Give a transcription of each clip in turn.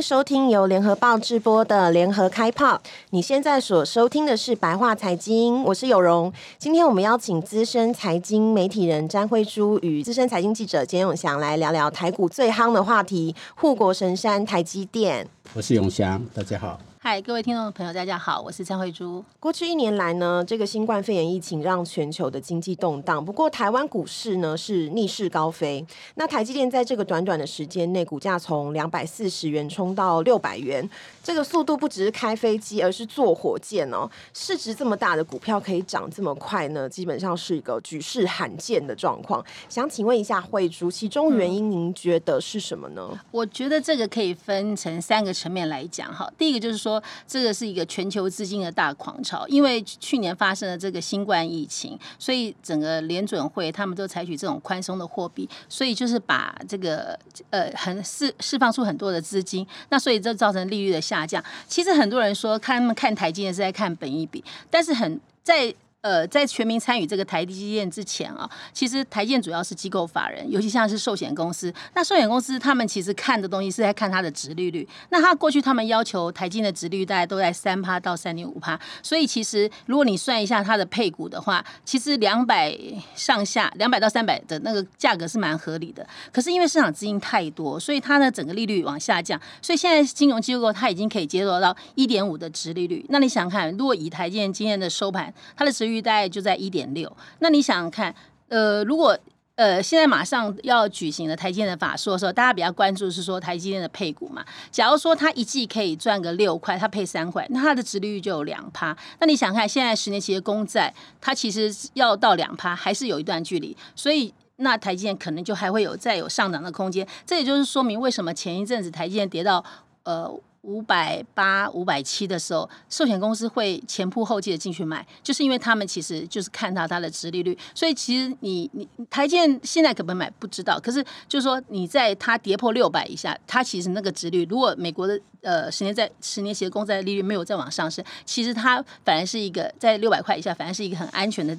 收听由联合报直播的联合开炮。你现在所收听的是白话财经，我是有容。今天我们邀请资深财经媒体人詹慧珠与资深财经记者简永祥来聊聊台股最夯的话题——护国神山台积电。我是永祥，大家好。嗨，各位听众朋友，大家好，我是詹慧珠。过去一年来呢，这个新冠肺炎疫情让全球的经济动荡，不过台湾股市呢是逆势高飞。那台积电在这个短短的时间内，股价从两百四十元冲到六百元，这个速度不只是开飞机，而是坐火箭哦。市值这么大的股票可以涨这么快呢，基本上是一个举世罕见的状况。想请问一下慧珠，其中原因您觉得是什么呢？嗯，我觉得这个可以分成三个层面来讲哈。第一个就是说。说这个是一个全球资金的大狂潮，因为去年发生了这个新冠疫情，所以整个联准会他们都采取这种宽松的货币，所以就是把这个呃很释释放出很多的资金，那所以这造成利率的下降。其实很多人说看他们看台积电是在看本益比，但是很在。呃，在全民参与这个台积电之前啊，其实台建主要是机构法人，尤其像是寿险公司。那寿险公司他们其实看的东西是在看它的殖利率。那他过去他们要求台积电的殖利率大概都在三趴到三点五趴，所以其实如果你算一下它的配股的话，其实两百上下，两百到三百的那个价格是蛮合理的。可是因为市场资金太多，所以它的整个利率往下降，所以现在金融机构它已经可以接受到一点五的殖利率。那你想看，如果以台积电今天的收盘，它的殖大概就在一点六，那你想想看，呃，如果呃现在马上要举行的台积电的法说的时候，大家比较关注是说台积电的配股嘛？假如说它一季可以赚个六块，它配三块，那它的殖利率就有两趴。那你想看，现在十年期的公债，它其实要到两趴，还是有一段距离，所以那台积电可能就还会有再有上涨的空间。这也就是说明为什么前一阵子台积电跌到呃。五百八、五百七的时候，寿险公司会前仆后继的进去买，就是因为他们其实就是看到它的殖利率，所以其实你你台建现在可不可以买不知道，可是就是说你在它跌破六百以下，它其实那个殖利率，如果美国的呃十年债十年期的公债利率没有再往上升，其实它反而是一个在六百块以下，反而是一个很安全的。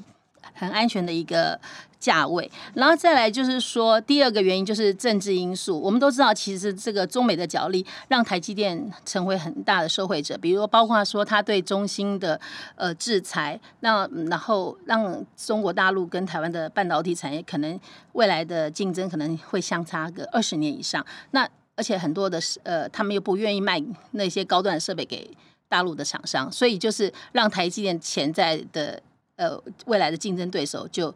很安全的一个价位，然后再来就是说，第二个原因就是政治因素。我们都知道，其实这个中美的角力让台积电成为很大的受惠者。比如说，包括说他对中芯的呃制裁，那然后让中国大陆跟台湾的半导体产业可能未来的竞争可能会相差个二十年以上。那而且很多的呃，他们又不愿意卖那些高端设备给大陆的厂商，所以就是让台积电潜在的。呃，未来的竞争对手就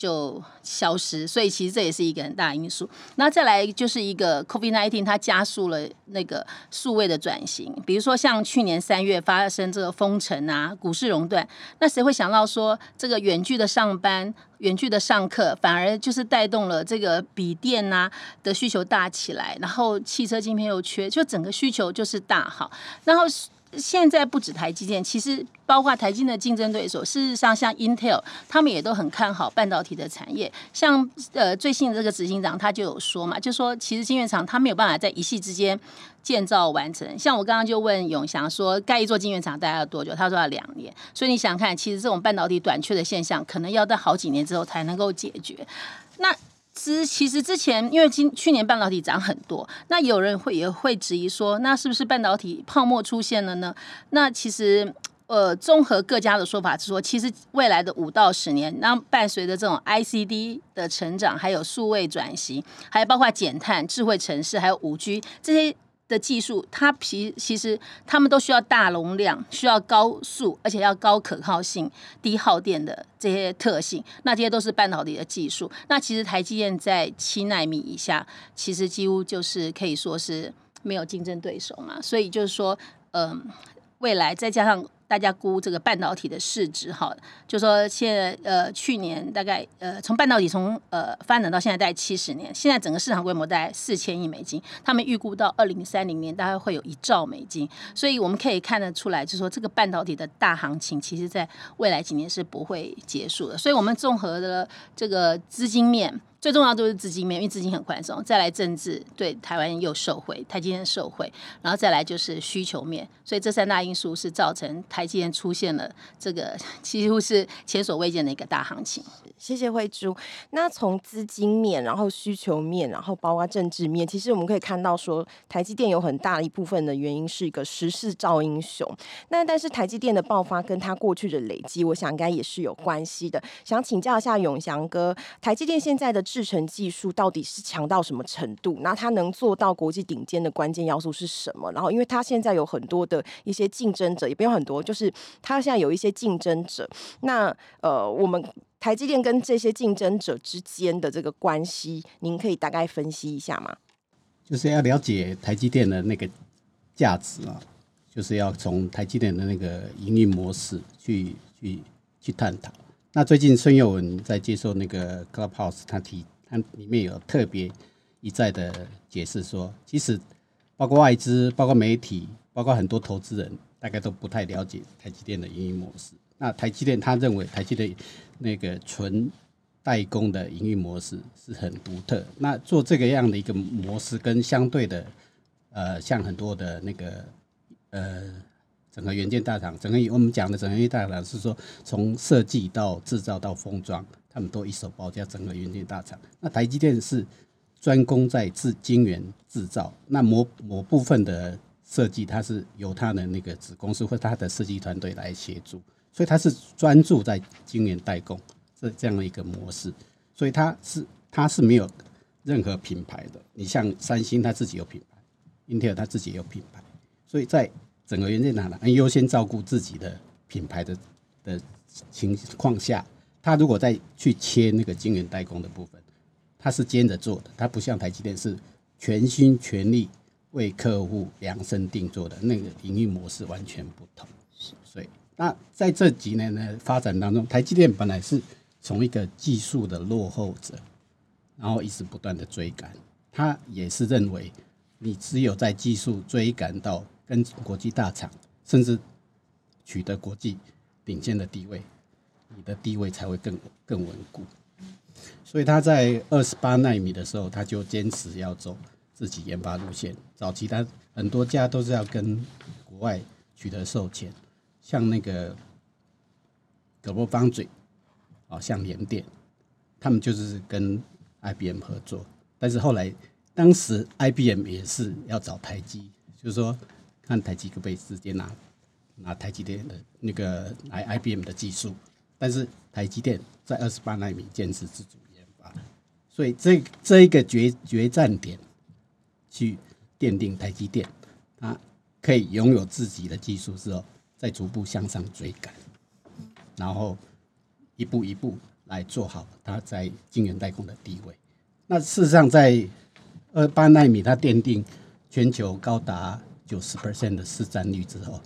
就消失，所以其实这也是一个很大的因素。那再来就是一个 COVID-19，它加速了那个数位的转型。比如说像去年三月发生这个封城啊，股市熔断，那谁会想到说这个远距的上班、远距的上课，反而就是带动了这个笔电啊的需求大起来，然后汽车晶片又缺，就整个需求就是大好，然后。现在不止台积电，其实包括台积的竞争对手，事实上像 Intel，他们也都很看好半导体的产业。像呃最新的这个执行长他就有说嘛，就说其实晶圆厂他没有办法在一夕之间建造完成。像我刚刚就问永祥说，盖一座晶圆厂大概要多久？他说要两年。所以你想看，其实这种半导体短缺的现象，可能要到好几年之后才能够解决。那之其实之前，因为今去年半导体涨很多，那有人会也会质疑说，那是不是半导体泡沫出现了呢？那其实，呃，综合各家的说法是说，其实未来的五到十年，那伴随着这种 ICD 的成长，还有数位转型，还有包括减碳、智慧城市，还有五 G 这些。的技术，它其其实他们都需要大容量，需要高速，而且要高可靠性、低耗电的这些特性。那这些都是半导体的技术。那其实台积电在七纳米以下，其实几乎就是可以说是没有竞争对手嘛。所以就是说，嗯、未来再加上。大家估这个半导体的市值，哈，就说现在呃，去年大概呃，从半导体从呃发展到现在大概七十年，现在整个市场规模大概四千亿美金，他们预估到二零三零年大概会有一兆美金，所以我们可以看得出来，就说这个半导体的大行情，其实在未来几年是不会结束的。所以我们综合的这个资金面，最重要都是资金面，因为资金很宽松。再来政治对台湾又受惠，台积电受惠，然后再来就是需求面。所以这三大因素是造成台积电出现了这个几乎是前所未见的一个大行情。谢谢慧珠。那从资金面，然后需求面，然后包括政治面，其实我们可以看到说，台积电有很大一部分的原因是一个时势造英雄。那但是台积电的爆发跟它过去的累积，我想应该也是有关系的。想请教一下永祥哥，台积电现在的制程技术到底是强到什么程度？那它能做到国际顶尖的关键要素是什么？然后，因为它现在有很多的一些竞争者，也不用很多，就是它现在有一些竞争者。那呃，我们台积电跟这些竞争者之间的这个关系，您可以大概分析一下吗？就是要了解台积电的那个价值啊，就是要从台积电的那个营运模式去去去探讨。那最近孙佑文在接受那个 Clubhouse，他提他里面有特别一再的解释说，其实包括外资、包括媒体、包括很多投资人，大概都不太了解台积电的营运模式。那台积电他认为台积电那个纯代工的营运模式是很独特。那做这个样的一个模式，跟相对的呃，像很多的那个呃。整个元件大厂，整个我们讲的整个元件大厂是说，从设计到制造到封装，他们都一手包，叫整个元件大厂。那台积电是专攻在制晶圆制造，那某某部分的设计，它是由它的那个子公司或它的设计团队来协助，所以它是专注在晶圆代工这这样的一个模式，所以它是它是没有任何品牌的。你像三星，它自己有品牌；Intel 它自己有品牌，所以在整个元件厂呢，优先照顾自己的品牌的的情况下，他如果再去切那个晶圆代工的部分，他是兼着做的，他不像台积电是全心全力为客户量身定做的，那个营运模式完全不同。所以，那在这几年的发展当中，台积电本来是从一个技术的落后者，然后一直不断的追赶，他也是认为你只有在技术追赶到。跟国际大厂，甚至取得国际顶尖的地位，你的地位才会更更稳固。所以他在二十八奈米的时候，他就坚持要走自己研发路线。早期他很多家都是要跟国外取得授权，像那个 GlobalFoundries 啊，像联电，他们就是跟 IBM 合作。但是后来，当时 IBM 也是要找台积，就是说。看台积可不可以直接拿拿台积电的那个来 IBM 的技术，但是台积电在二十八纳米坚持自主研发，所以这这一个决决战点去奠定台积电，它可以拥有自己的技术之后，再逐步向上追赶，然后一步一步来做好它在晶圆代工的地位。那事实上在二八纳米，它奠定全球高达。九十 percent 的市占率之后，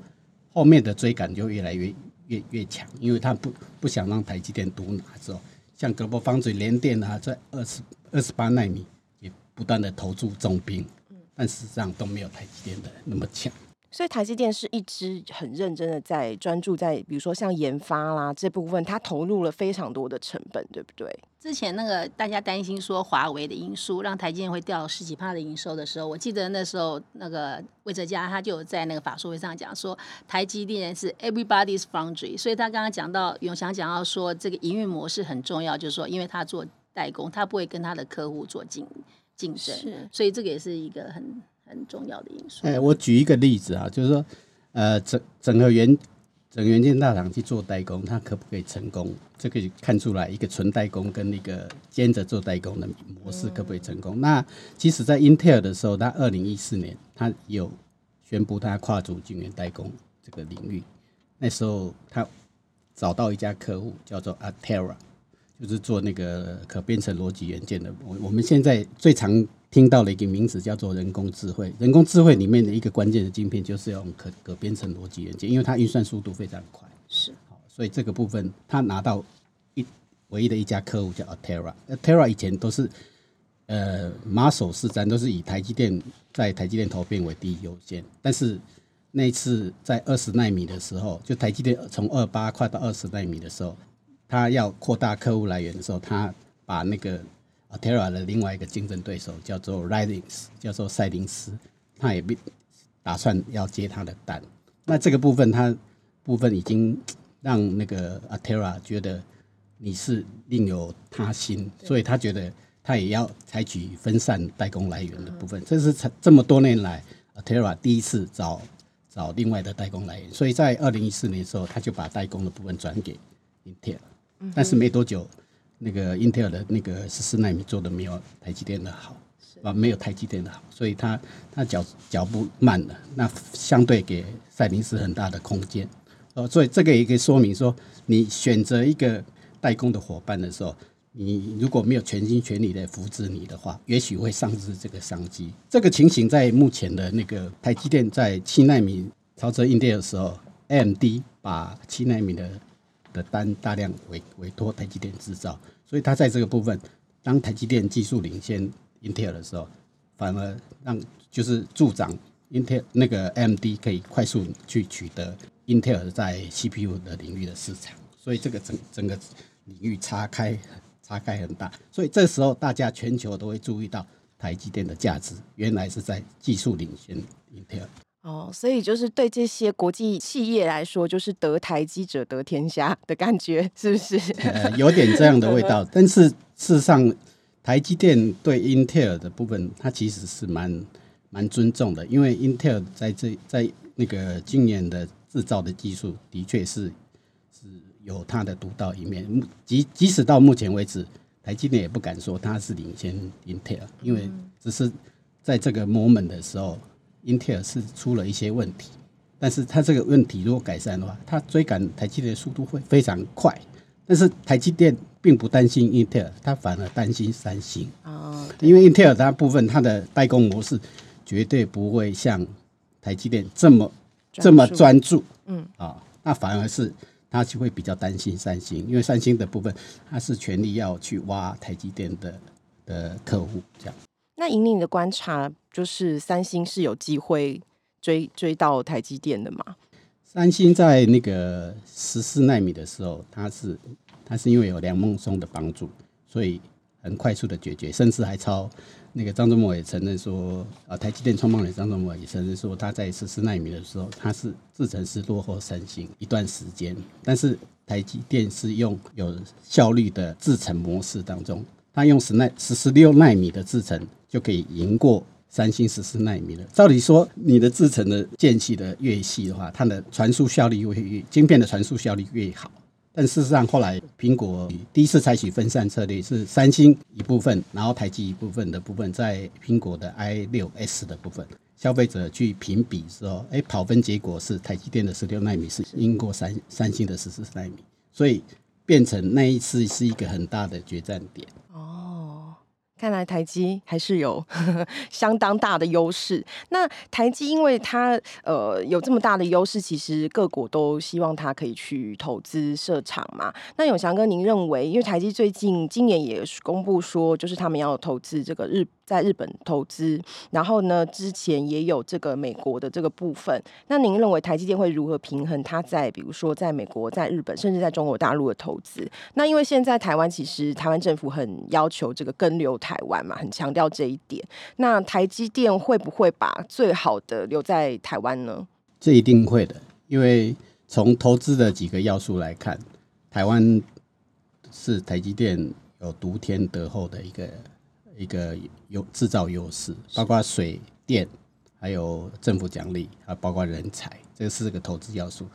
后面的追赶就越来越越越强，因为他不不想让台积电独拿之后，像格博方嘴联电啊，在二十二十八纳米也不断的投注重兵，但事实上都没有台积电的那么强。所以台积电是一直很认真的在专注在，比如说像研发啦这部分，它投入了非常多的成本，对不对？之前那个大家担心说华为的因素让台积电会掉十几趴的营收的时候，我记得那时候那个魏哲家他就有在那个法说会上讲说，台积电是 everybody's foundry，所以他刚刚讲到永祥讲到说这个营运模式很重要，就是说因为他做代工，他不会跟他的客户做竞竞争，是所以这个也是一个很。很重要的因素。哎，我举一个例子啊，就是说，呃，整整个元整个元件大厂去做代工，它可不可以成功？这可以看出来，一个纯代工跟那个兼着做代工的模式可不可以成功？嗯、那其实，在 Intel 的时候，它二零一四年，它有宣布它跨足晶圆代工这个领域。那时候，他找到一家客户叫做 Altera，就是做那个可编程逻辑元件的。我我们现在最常听到了一个名词叫做人工智慧，人工智慧里面的一个关键的晶片就是要用可可编程逻辑元件，因为它运算速度非常快。是，所以这个部分他拿到一唯一的一家客户叫 Altera，Altera 以前都是呃马首是瞻，都是以台积电在台积电投片为第一优先，但是那一次在二十纳米的时候，就台积电从二八跨到二十纳米的时候，他要扩大客户来源的时候，他把那个。Altera 的另外一个竞争对手叫做 Ridings，叫做赛林斯，他也不打算要接他的单。那这个部分，他部分已经让那个 Altera 觉得你是另有他心，所以他觉得他也要采取分散代工来源的部分。这是这么多年来 Altera 第一次找找另外的代工来源，所以在二零一四年的时候，他就把代工的部分转给 Intel，但是没多久。那个英特尔的那个十四纳米做的没有台积电的好，啊，没有台积电的好，所以它它脚脚步慢了，那相对给赛灵思很大的空间，呃，所以这个也可以说明说，你选择一个代工的伙伴的时候，你如果没有全心全力的扶持你的话，也许会丧失这个商机。这个情形在目前的那个台积电在七纳米超车英特尔的时候，AMD 把七纳米的的单大量委委托台积电制造。所以它在这个部分，当台积电技术领先英特尔的时候，反而让就是助长英特尔那个 MD 可以快速去取得英特尔在 CPU 的领域的市场。所以这个整整个领域差开差开很大。所以这时候大家全球都会注意到台积电的价值，原来是在技术领先英特尔。哦，所以就是对这些国际企业来说，就是得台积者得天下的感觉，是不是？呃，有点这样的味道。但是事实上，台积电对英特尔的部分，它其实是蛮蛮尊重的，因为英特尔在这在那个今年的制造的技术，的确是是有它的独到一面。即即使到目前为止，台积电也不敢说它是领先英特尔，因为只是在这个 moment 的时候。英特尔是出了一些问题，但是它这个问题如果改善的话，它追赶台积电的速度会非常快。但是台积电并不担心英特尔，它反而担心三星。哦，因为英特尔它部分它的代工模式绝对不会像台积电这么这么专注。嗯，啊，那反而是它就会比较担心三星，因为三星的部分它是全力要去挖台积电的的客户这样。那以你的观察，就是三星是有机会追追到台积电的吗？三星在那个十四纳米的时候，它是它是因为有梁孟松的帮助，所以很快速的解决，甚至还超那个张忠谋也承认说，啊，台积电创办人张忠谋也承认说，他在十四纳米的时候，他是制程是落后三星一段时间，但是台积电是用有效率的制程模式当中。他用十奈十十六纳米的制程就可以赢过三星十四纳米了。照理说，你的制程的间隙的越细的话，它的传输效率会越晶片的传输效率越好。但事实上，后来苹果第一次采取分散策略，是三星一部分，然后台积一部分的部分，在苹果的 i 六 s 的部分，消费者去评比时候，哎，跑分结果是台积电的十六纳米是赢过三三星的十四纳米，所以变成那一次是一个很大的决战点。哦看来台积还是有呵 呵相当大的优势。那台积因为它呃有这么大的优势，其实各国都希望它可以去投资设厂嘛。那永祥哥，您认为，因为台积最近今年也公布说，就是他们要投资这个日。在日本投资，然后呢，之前也有这个美国的这个部分。那您认为台积电会如何平衡它在比如说在美国、在日本，甚至在中国大陆的投资？那因为现在台湾其实台湾政府很要求这个根留台湾嘛，很强调这一点。那台积电会不会把最好的留在台湾呢？这一定会的，因为从投资的几个要素来看，台湾是台积电有独天独厚的一个。一个有制造优势，包括水电，还有政府奖励，还包括人才，这四个投资要素。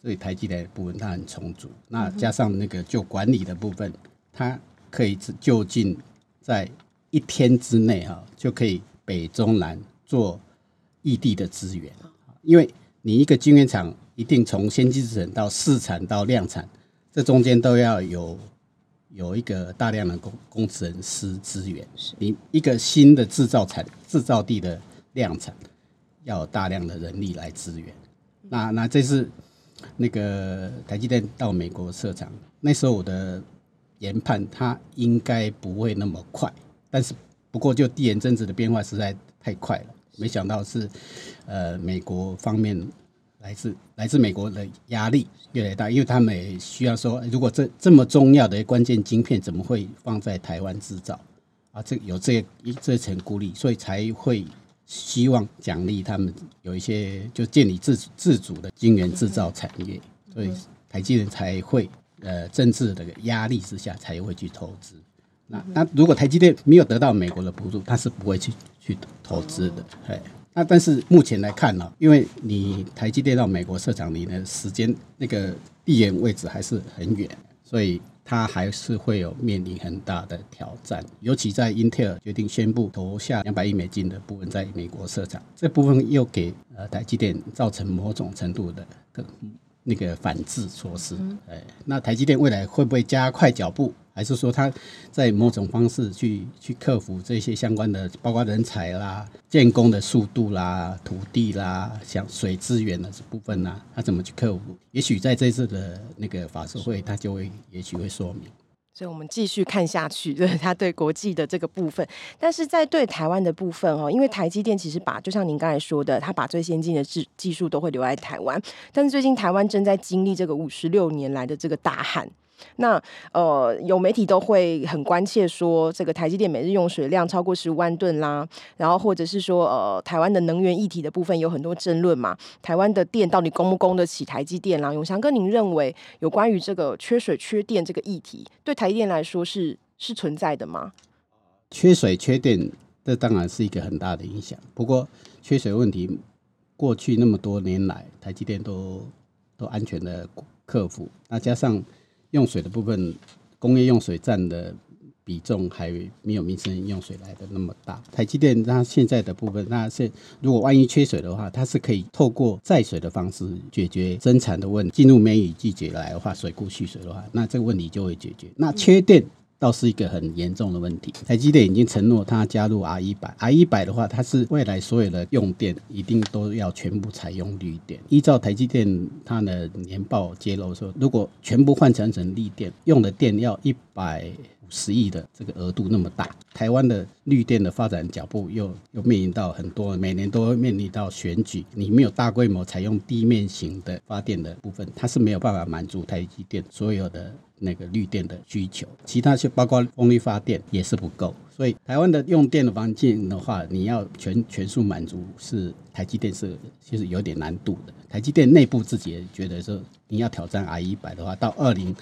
所以台积电的部分它很充足，那加上那个就管理的部分，它可以就近在一天之内哈，就可以北中南做异地的资源。因为你一个晶圆厂一定从先进制程到试产到量产，这中间都要有。有一个大量的工工程师资源，你一个新的制造产制造地的量产，要有大量的人力来支援。那那这次那个台积电到美国设厂，那时候我的研判，它应该不会那么快。但是不过就地缘政治的变化实在太快了，没想到是呃美国方面。来自来自美国的压力越来越大，因为他们也需要说，如果这这么重要的关键晶片怎么会放在台湾制造？啊，这有这一这层孤立，所以才会希望奖励他们有一些就建立自自主的晶圆制造产业，所以台积电才会呃政治的压力之下才会去投资。那那如果台积电没有得到美国的补助，他是不会去去投资的。哎，那但是目前来看呢，因为你台积电到美国设厂离的时间那个地缘位置还是很远，所以它还是会有面临很大的挑战。尤其在英特尔决定宣布投下两百亿美金的部分在美国设厂，这部分又给呃台积电造成某种程度的个那个反制措施。哎，那台积电未来会不会加快脚步？还是说他在某种方式去去克服这些相关的，包括人才啦、建工的速度啦、土地啦、像水资源的这部分呢，他怎么去克服？也许在这次的那个法说会，他就会也许会说明。所以我们继续看下去，对他对国际的这个部分，但是在对台湾的部分哦，因为台积电其实把就像您刚才说的，他把最先进的技技术都会留在台湾，但是最近台湾正在经历这个五十六年来的这个大旱。那呃，有媒体都会很关切说，这个台积电每日用水量超过十五万吨啦，然后或者是说，呃，台湾的能源议题的部分有很多争论嘛。台湾的电到底供不供得起台积电啦？永祥哥，您认为有关于这个缺水缺电这个议题，对台积电来说是是存在的吗？缺水缺电，这当然是一个很大的影响。不过，缺水问题过去那么多年来，台积电都都安全的克服。那加上用水的部分，工业用水占的比重还没有民生用水来的那么大。台积电它现在的部分，那现如果万一缺水的话，它是可以透过载水的方式解决生产的问题。进入梅雨季节来的话，水库蓄水的话，那这个问题就会解决。那缺电。倒是一个很严重的问题。台积电已经承诺，它加入 R 一百，R 一百的话，它是未来所有的用电一定都要全部采用绿电。依照台积电它的年报揭露说，如果全部换成成绿电，用的电要一百十亿的这个额度那么大，台湾的绿电的发展脚步又又面临到很多，每年都面临到选举，你没有大规模采用地面型的发电的部分，它是没有办法满足台积电所有的。那个绿电的需求，其他就包括风力发电也是不够，所以台湾的用电的环境的话，你要全全数满足，是台积电是其实有点难度的。台积电内部自己也觉得说，你要挑战 R 一百的话，到二零。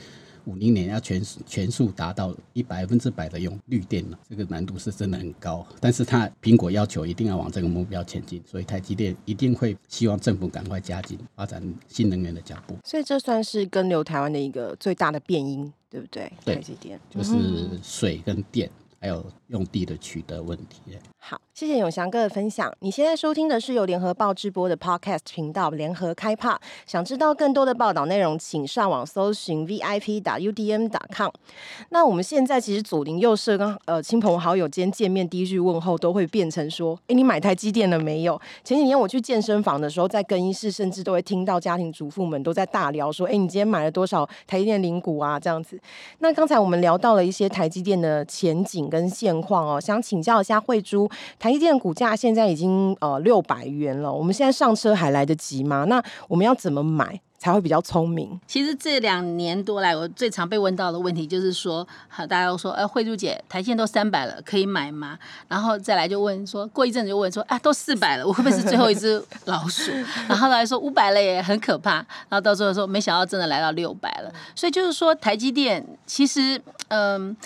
五零年要全全数达到一百分之百的用绿电了，这个难度是真的很高。但是它苹果要求一定要往这个目标前进，所以台积电一定会希望政府赶快加紧发展新能源的脚步。所以这算是跟留台湾的一个最大的变因，对不对？对，台积电就是水跟电。还有用地的取得问题。好，谢谢永祥哥的分享。你现在收听的是由联合报直播的 Podcast 频道联合开帕。想知道更多的报道内容，请上网搜寻 VIP 打 UDM 打 com。那我们现在其实左邻右舍跟呃亲朋好友间见面，第一句问候都会变成说：“哎，你买台积电了没有？”前几年我去健身房的时候，在更衣室甚至都会听到家庭主妇们都在大聊说：“哎，你今天买了多少台积电零股啊？”这样子。那刚才我们聊到了一些台积电的前景跟现况哦，想请教一下慧珠，台积电的股价现在已经呃六百元了，我们现在上车还来得及吗？那我们要怎么买才会比较聪明？其实这两年多来，我最常被问到的问题就是说，好，大家都说，呃，慧珠姐，台积电都三百了，可以买吗？然后再来就问说，过一阵子就问说，啊，都四百了，我会不会是最后一只老鼠？然后来说五百了也很可怕，然后到最后说，没想到真的来到六百了，所以就是说，台积电其实，嗯。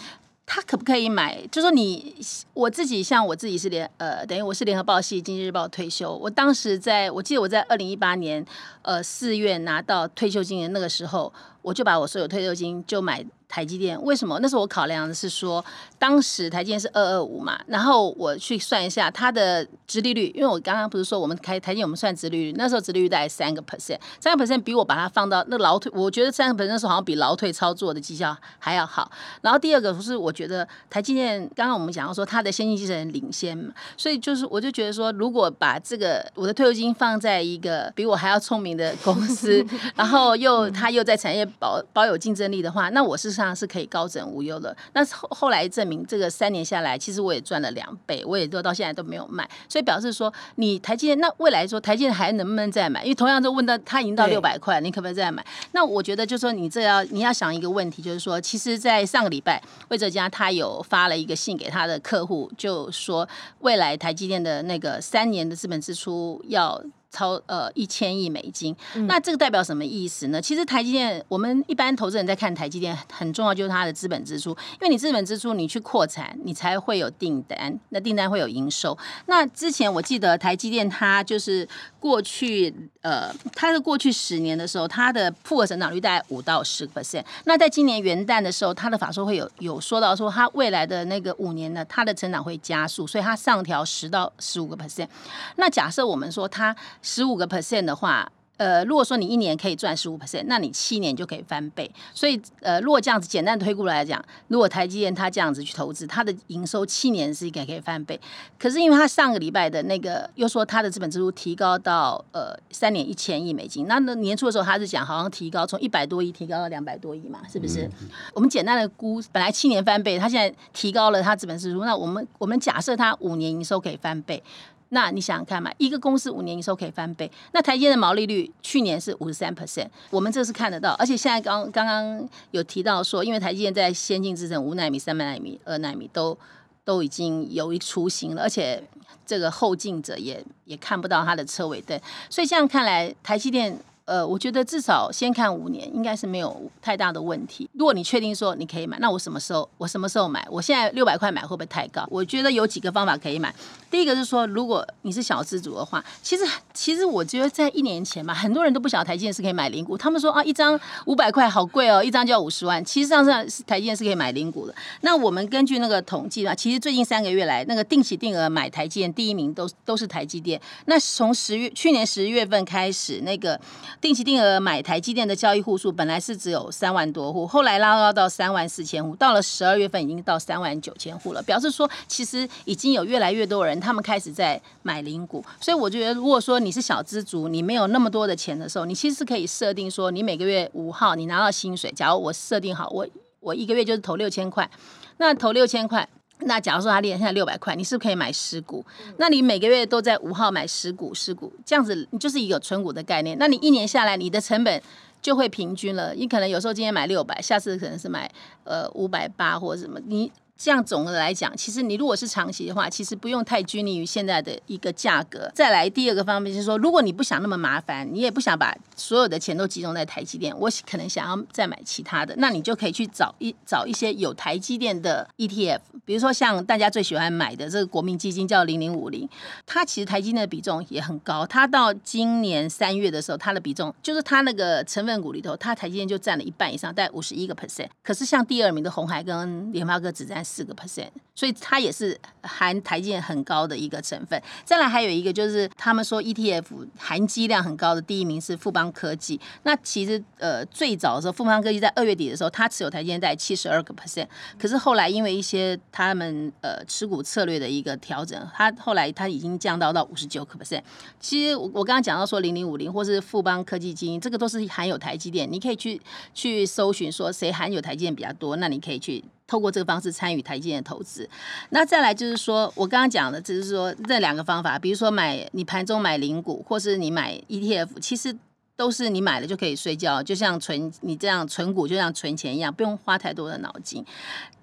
他可不可以买？就说你我自己，像我自己是联呃，等于我是联合报系经济日报退休。我当时在我记得我在二零一八年呃四月拿到退休金的那个时候，我就把我所有退休金就买。台积电为什么？那时候我考量的是说，当时台积电是二二五嘛，然后我去算一下它的殖利率，因为我刚刚不是说我们开台积电我们算殖利率，那时候殖利率大概三个 percent，三个 percent 比我把它放到那劳退，我觉得三个 percent 那时候好像比劳退操作的绩效还要好。然后第二个不是我觉得台积电刚刚我们讲到说它的先进制程领先嘛，所以就是我就觉得说，如果把这个我的退休金放在一个比我还要聪明的公司，然后又它又在产业保保有竞争力的话，那我是。上是可以高枕无忧的。那后后来证明，这个三年下来，其实我也赚了两倍，我也都到现在都没有卖。所以表示说，你台积电那未来说台积电还能不能再买？因为同样都问到它已经到六百块，你可不可以再买？那我觉得就是说，你这要你要想一个问题，就是说，其实，在上个礼拜，魏哲家他有发了一个信给他的客户，就说未来台积电的那个三年的资本支出要。超呃一千亿美金，那这个代表什么意思呢？其实台积电，我们一般投资人在看台积电，很重要就是它的资本支出，因为你资本支出，你去扩产，你才会有订单，那订单会有营收。那之前我记得台积电它就是过去呃，它的过去十年的时候，它的复合成长率大概五到十个 percent。那在今年元旦的时候，它的法说会有有说到说，它未来的那个五年呢，它的成长会加速，所以它上调十到十五个 percent。那假设我们说它十五个 percent 的话，呃，如果说你一年可以赚十五 percent，那你七年就可以翻倍。所以，呃，如果这样子简单推估来讲，如果台积电它这样子去投资，它的营收七年是应该可以翻倍。可是，因为它上个礼拜的那个又说它的资本支出提高到呃三年一千亿美金，那那年初的时候他是讲好像提高从一百多亿提高到两百多亿嘛，是不是？嗯、我们简单的估，本来七年翻倍，它现在提高了它资本支出，那我们我们假设它五年营收可以翻倍。那你想想看嘛，一个公司五年营收可以翻倍，那台积电的毛利率去年是五十三 percent，我们这是看得到，而且现在刚刚刚有提到说，因为台积电在先进制程五纳米、三纳米、二纳米都都已经有一雏形了，而且这个后进者也也看不到它的车尾灯，所以这样看来，台积电。呃，我觉得至少先看五年，应该是没有太大的问题。如果你确定说你可以买，那我什么时候我什么时候买？我现在六百块买会不会太高？我觉得有几个方法可以买。第一个是说，如果你是小资主的话，其实其实我觉得在一年前嘛，很多人都不晓得台积电是可以买零股。他们说啊，一张五百块好贵哦，一张就要五十万。其实上是台积电是可以买零股的。那我们根据那个统计啊，其实最近三个月来，那个定期定额买台积电第一名都都是台积电。那从十月去年十月份开始，那个。定期定额买台积电的交易户数本来是只有三万多户，后来拉高到三万四千户，到了十二月份已经到三万九千户了，表示说其实已经有越来越多人他们开始在买零股，所以我觉得如果说你是小资族，你没有那么多的钱的时候，你其实是可以设定说你每个月五号你拿到薪水，假如我设定好我我一个月就是投六千块，那投六千块。那假如说他现在六百块，你是不是可以买十股？那你每个月都在五号买十股，十股这样子，你就是一个存股的概念。那你一年下来，你的成本就会平均了。你可能有时候今天买六百，下次可能是买呃五百八或者什么你。这样总的来讲，其实你如果是长期的话，其实不用太拘泥于现在的一个价格。再来第二个方面就是说，如果你不想那么麻烦，你也不想把所有的钱都集中在台积电，我可能想要再买其他的，那你就可以去找一找一些有台积电的 ETF，比如说像大家最喜欢买的这个国民基金叫零零五零，它其实台积电的比重也很高，它到今年三月的时候，它的比重就是它那个成分股里头，它台积电就占了一半以上，大概五十一个 percent。可是像第二名的红海跟联发科只占。四个 percent，所以它也是含台积很高的一个成分。再来还有一个就是，他们说 ETF 含积量很高的第一名是富邦科技。那其实呃最早的时候，富邦科技在二月底的时候，它持有台积在七十二个 percent。可是后来因为一些他们呃持股策略的一个调整，它后来它已经降到到五十九个 percent。其实我我刚刚讲到说零零五零或是富邦科技基金，这个都是含有台积电，你可以去去搜寻说谁含有台积电比较多，那你可以去。透过这个方式参与台积电的投资，那再来就是说，我刚刚讲的，只是说这两个方法，比如说买你盘中买零股，或是你买 ETF，其实都是你买了就可以睡觉，就像存你这样存股，就像存钱一样，不用花太多的脑筋。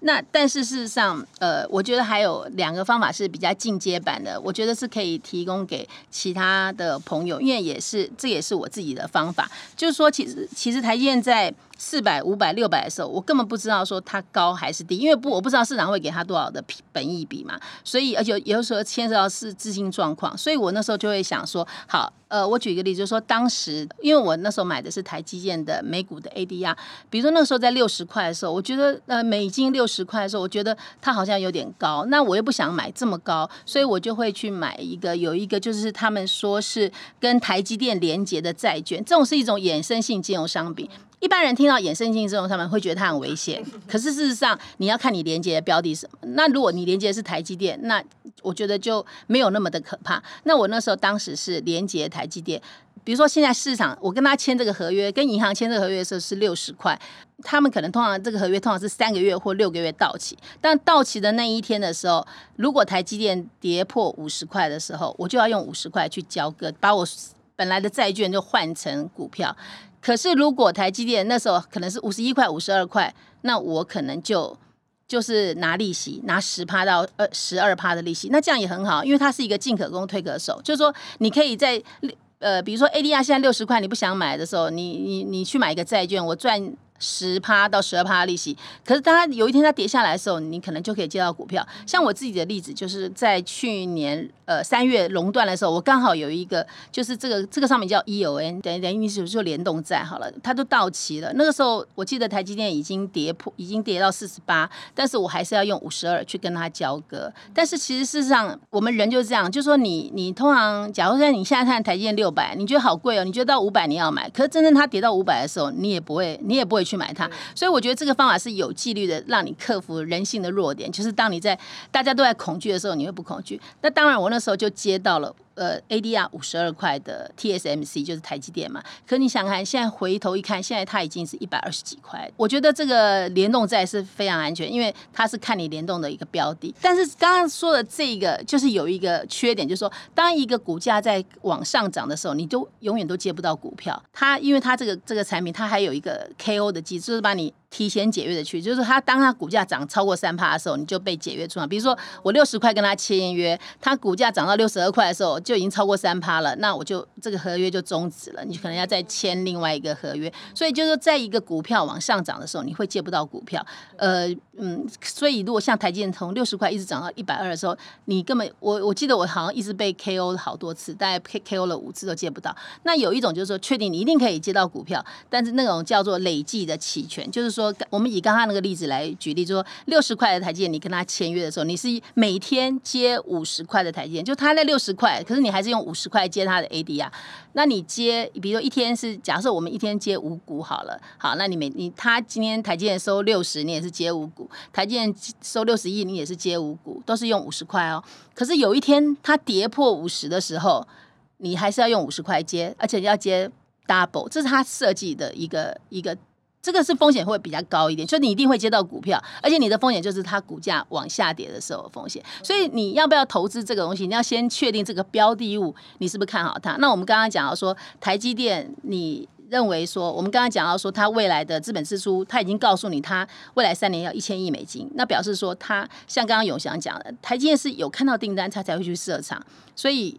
那但是事实上，呃，我觉得还有两个方法是比较进阶版的，我觉得是可以提供给其他的朋友，因为也是这也是我自己的方法，就是说，其实其实台积电在。四百、五百、六百的时候，我根本不知道说它高还是低，因为不我不知道市场会给它多少的本益比嘛，所以而且有时候牵涉到是资金状况，所以我那时候就会想说，好，呃，我举一个例子，就是说当时因为我那时候买的是台积电的美股的 ADR，比如说那时候在六十块的时候，我觉得呃美金六十块的时候，我觉得它好像有点高，那我又不想买这么高，所以我就会去买一个有一个就是他们说是跟台积电连接的债券，这种是一种衍生性金融商品。一般人听到衍生性金融，他们会觉得它很危险。可是事实上，你要看你连接的标的什么。那如果你连接的是台积电，那我觉得就没有那么的可怕。那我那时候当时是连接台积电，比如说现在市场，我跟他签这个合约，跟银行签这个合约的时候是六十块，他们可能通常这个合约通常是三个月或六个月到期。但到期的那一天的时候，如果台积电跌破五十块的时候，我就要用五十块去交割，把我本来的债券就换成股票。可是，如果台积电那时候可能是五十一块、五十二块，那我可能就就是拿利息，拿十趴到二十二趴的利息，那这样也很好，因为它是一个进可攻退可守，就是说你可以在呃，比如说 ADR 现在六十块，你不想买的时候，你你你去买一个债券，我赚。十趴到十二趴的利息，可是当它有一天它跌下来的时候，你可能就可以接到股票。像我自己的例子，就是在去年呃三月熔断的时候，我刚好有一个，就是这个这个上面叫 EON，等于等于你是说联动债好了，它都到期了。那个时候我记得台积电已经跌破，已经跌到四十八，但是我还是要用五十二去跟它交割。但是其实事实上，我们人就是这样，就说你你通常，假如说你现在看台积电六百，你觉得好贵哦，你觉得到五百你要买，可是真正它跌到五百的时候，你也不会，你也不会。去买它，所以我觉得这个方法是有纪律的，让你克服人性的弱点。就是当你在大家都在恐惧的时候，你会不恐惧。那当然，我那时候就接到了。呃，ADR 五十二块的 TSMC 就是台积电嘛。可你想看，现在回头一看，现在它已经是一百二十几块。我觉得这个联动债是非常安全，因为它是看你联动的一个标的。但是刚刚说的这个，就是有一个缺点，就是说，当一个股价在往上涨的时候，你就永远都接不到股票。它因为它这个这个产品，它还有一个 KO 的机制，就是把你。提前解约的去，就是他当他股价涨超过三趴的时候，你就被解约出来。比如说我六十块跟他签约，他股价涨到六十二块的时候，就已经超过三趴了，那我就这个合约就终止了，你可能要再签另外一个合约。所以就是在一个股票往上涨的时候，你会借不到股票。呃，嗯，所以如果像台积电从六十块一直涨到一百二的时候，你根本我我记得我好像一直被 KO 好多次，大概 K.K.O. 了五次都借不到。那有一种就是说，确定你一定可以接到股票，但是那种叫做累计的期权，就是。说，我们以刚刚那个例子来举例，就说六十块的台积电，你跟他签约的时候，你是每天接五十块的台积电，就他那六十块，可是你还是用五十块接他的 ADR。那你接，比如说一天是假设我们一天接五股好了，好，那你每你他今天台积电收六十，你也是接五股；台积电收六十亿，你也是接五股，都是用五十块哦。可是有一天它跌破五十的时候，你还是要用五十块接，而且要接 double，这是他设计的一个一个。这个是风险会比较高一点，所以你一定会接到股票，而且你的风险就是它股价往下跌的时候的风险。所以你要不要投资这个东西？你要先确定这个标的物你是不是看好它。那我们刚刚讲到说台积电，你认为说我们刚刚讲到说它未来的资本支出，它已经告诉你它未来三年要一千亿美金，那表示说它像刚刚永祥讲的，台积电是有看到订单，它才会去设厂。所以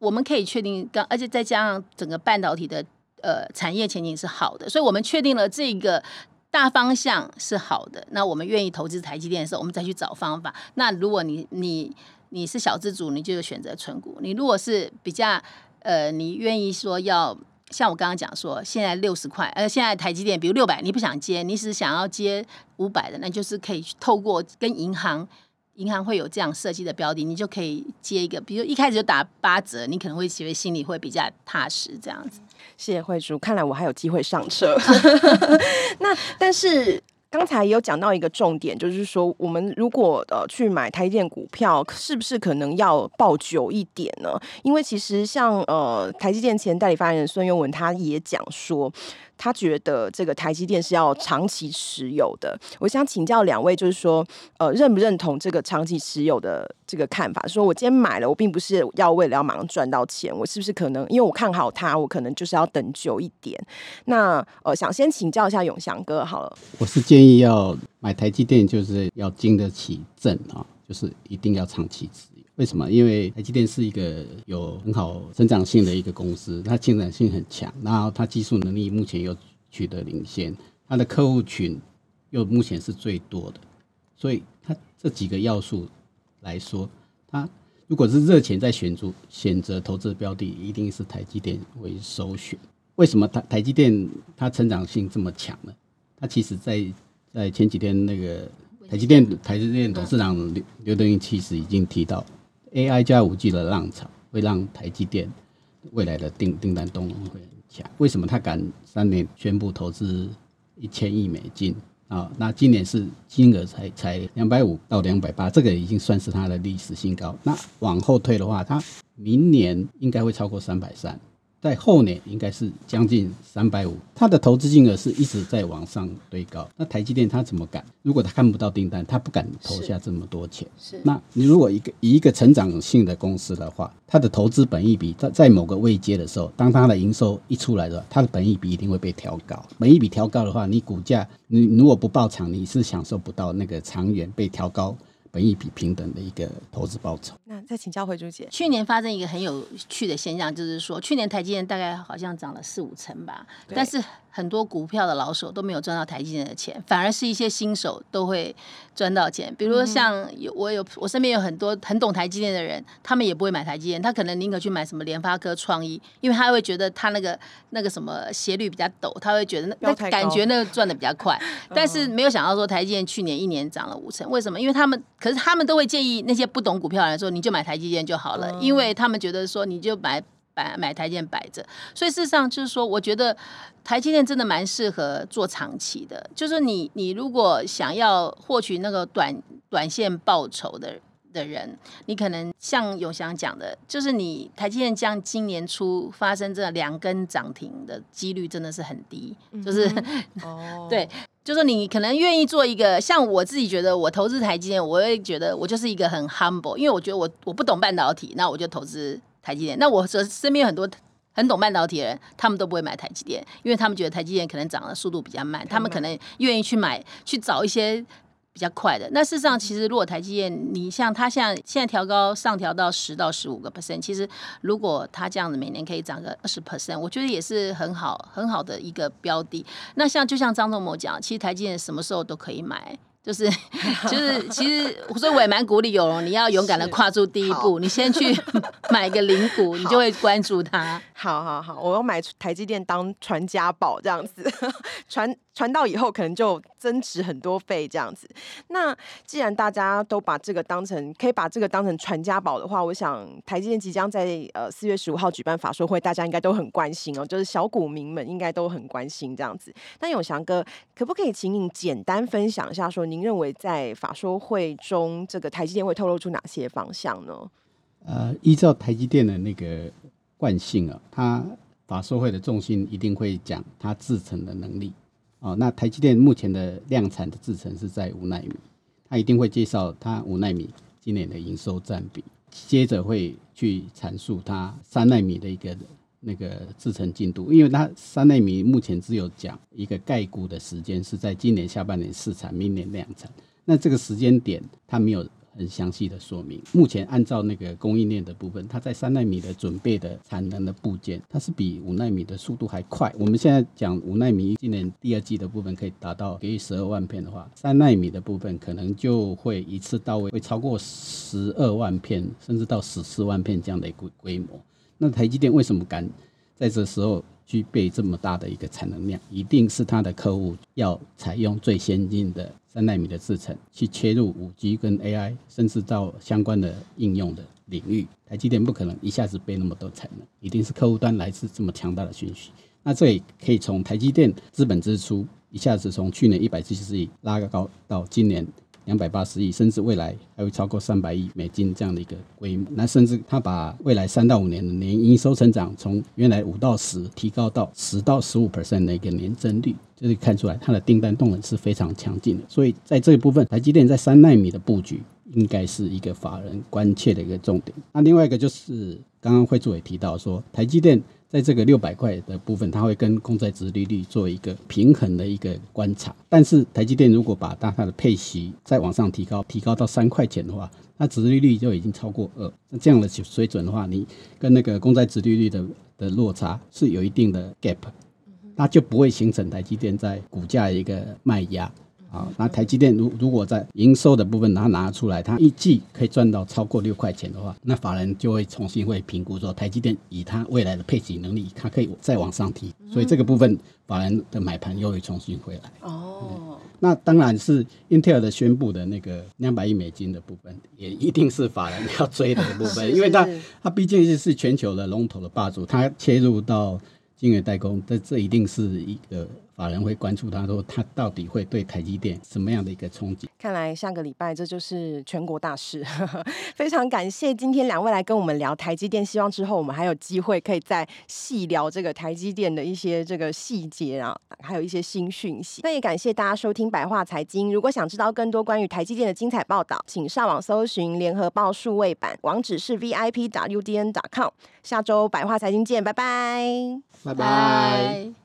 我们可以确定，刚而且再加上整个半导体的。呃，产业前景是好的，所以我们确定了这个大方向是好的。那我们愿意投资台积电的时候，我们再去找方法。那如果你你你是小资主，你就选择存股；你如果是比较呃，你愿意说要像我刚刚讲说，现在六十块，呃，现在台积电比如六百，你不想接，你只是想要接五百的，那就是可以透过跟银行。银行会有这样设计的标的，你就可以接一个，比如一开始就打八折，你可能会觉得心里会比较踏实，这样子。谢谢慧珠，看来我还有机会上车。那但是刚才也有讲到一个重点，就是说我们如果呃去买台积电股票，是不是可能要抱久一点呢？因为其实像呃台积电前代理发言人孙永文他也讲说。他觉得这个台积电是要长期持有的。我想请教两位，就是说，呃，认不认同这个长期持有的这个看法？说我今天买了，我并不是要为了要马上赚到钱，我是不是可能因为我看好它，我可能就是要等久一点？那呃，想先请教一下永祥哥好了。我是建议要买台积电，就是要经得起震啊，就是一定要长期持。为什么？因为台积电是一个有很好成长性的一个公司，它成长性很强，然后它技术能力目前又取得领先，它的客户群又目前是最多的，所以它这几个要素来说，它如果是热钱在选择选择投资标的，一定是台积电为首选。为什么台台积电它成长性这么强呢？它其实在在前几天那个台积电台积电董事长刘刘德英其实已经提到。A I 加五 G 的浪潮会让台积电未来的订订单动能会很强。为什么他敢三年宣布投资一千亿美金啊？那今年是金额才才两百五到两百八，这个已经算是它的历史新高。那往后推的话，它明年应该会超过三百三。在后年应该是将近三百五，它的投资金额是一直在往上堆高。那台积电它怎么敢？如果它看不到订单，它不敢投下这么多钱。是，那你如果一个以一个成长性的公司的话，它的投资本益比在在某个位阶的时候，当它的营收一出来的话，它的本益比一定会被调高。本益比调高的话，你股价你如果不抱长，你是享受不到那个长远被调高。本一比平等的一个投资报酬。那再请教回朱姐，去年发生一个很有趣的现象，就是说去年台积电大概好像涨了四五成吧，但是很多股票的老手都没有赚到台积电的钱，反而是一些新手都会赚到钱。比如说像有我有我身边有很多很懂台积电的人，他们也不会买台积电，他可能宁可去买什么联发科、创意，因为他会觉得他那个那个什么斜率比较陡，他会觉得那那感觉那个赚的比较快。但是没有想到说台积电去年一年涨了五成，为什么？因为他们。可是他们都会建议那些不懂股票的人说，你就买台积电就好了，嗯、因为他们觉得说你就买摆买台积电摆着。所以事实上就是说，我觉得台积电真的蛮适合做长期的。就是你你如果想要获取那个短短线报酬的的人，你可能像永祥讲的，就是你台积电将今年初发生这两根涨停的几率真的是很低，就是、嗯、哦对。就是你可能愿意做一个像我自己觉得，我投资台积电，我会觉得我就是一个很 humble，因为我觉得我我不懂半导体，那我就投资台积电。那我身身边有很多很懂半导体的人，他们都不会买台积电，因为他们觉得台积电可能涨的速度比较慢，他们可能愿意去买去找一些。比较快的。那事实上，其实如果台积电，你像它现在现在调高上调到十到十五个 percent，其实如果它这样子每年可以涨个二十 percent，我觉得也是很好很好的一个标的。那像就像张仲谋讲，其实台积电什么时候都可以买。就是就是，其实所以我也蛮鼓励有容，你要勇敢的跨出第一步，你先去 买个零股，你就会关注它。好好好，我要买台积电当传家宝这样子，传传到以后可能就增值很多倍这样子。那既然大家都把这个当成可以把这个当成传家宝的话，我想台积电即将在呃四月十五号举办法说会，大家应该都很关心哦，就是小股民们应该都很关心这样子。那永祥哥，可不可以请你简单分享一下说？您认为在法说会中，这个台积电会透露出哪些方向呢？呃，依照台积电的那个惯性啊，它法说会的重心一定会讲它制程的能力哦。那台积电目前的量产的制程是在五纳米，它一定会介绍它五纳米今年的营收占比，接着会去阐述它三纳米的一个。那个制程进度，因为它三纳米目前只有讲一个概估的时间是在今年下半年试产，明年量产。那这个时间点它没有很详细的说明。目前按照那个供应链的部分，它在三纳米的准备的产能的部件，它是比五纳米的速度还快。我们现在讲五纳米今年第二季的部分可以达到给予十二万片的话，三纳米的部分可能就会一次到位，会超过十二万片，甚至到十四万片这样的一个规模。那台积电为什么敢在这时候具备这么大的一个产能量？一定是它的客户要采用最先进的三纳米的制程，去切入五 G 跟 AI，甚至到相关的应用的领域。台积电不可能一下子备那么多产能，一定是客户端来自这么强大的讯息。那这里可以从台积电资本支出一下子从去年一百七十亿拉个高到今年。两百八十亿，甚至未来还会超过三百亿美金这样的一个规模。那甚至他把未来三到五年的年营收成长从原来五到十提高到十到十五 percent 的一个年增率，就是看出来它的订单动能是非常强劲的。所以在这一部分，台积电在三纳米的布局应该是一个法人关切的一个重点。那另外一个就是刚刚慧珠也提到说，台积电。在这个六百块的部分，它会跟公债殖利率做一个平衡的一个观察。但是台积电如果把它的配息再往上提高，提高到三块钱的话，那殖利率就已经超过二。那这样的水准的话，你跟那个公债殖利率的的落差是有一定的 gap，那就不会形成台积电在股价一个卖压。啊，那台积电如如果在营收的部分，它拿出来，它一季可以赚到超过六块钱的话，那法人就会重新会评估说，台积电以它未来的配息能力，它可以再往上提，所以这个部分法人的买盘又会重新回来。哦，那当然是英特尔的宣布的那个两百亿美金的部分，也一定是法人要追的部分，因为它它毕竟是全球的龙头的霸主，它切入到。晶圆代工，这这一定是一个法人会关注，他说他到底会对台积电什么样的一个冲击？看来下个礼拜这就是全国大事。非常感谢今天两位来跟我们聊台积电，希望之后我们还有机会可以再细聊这个台积电的一些这个细节啊，还有一些新讯息。那也感谢大家收听白话财经。如果想知道更多关于台积电的精彩报道，请上网搜寻联合报数位版，网址是 vip.udn.com。下周白话财经见，拜拜。拜拜。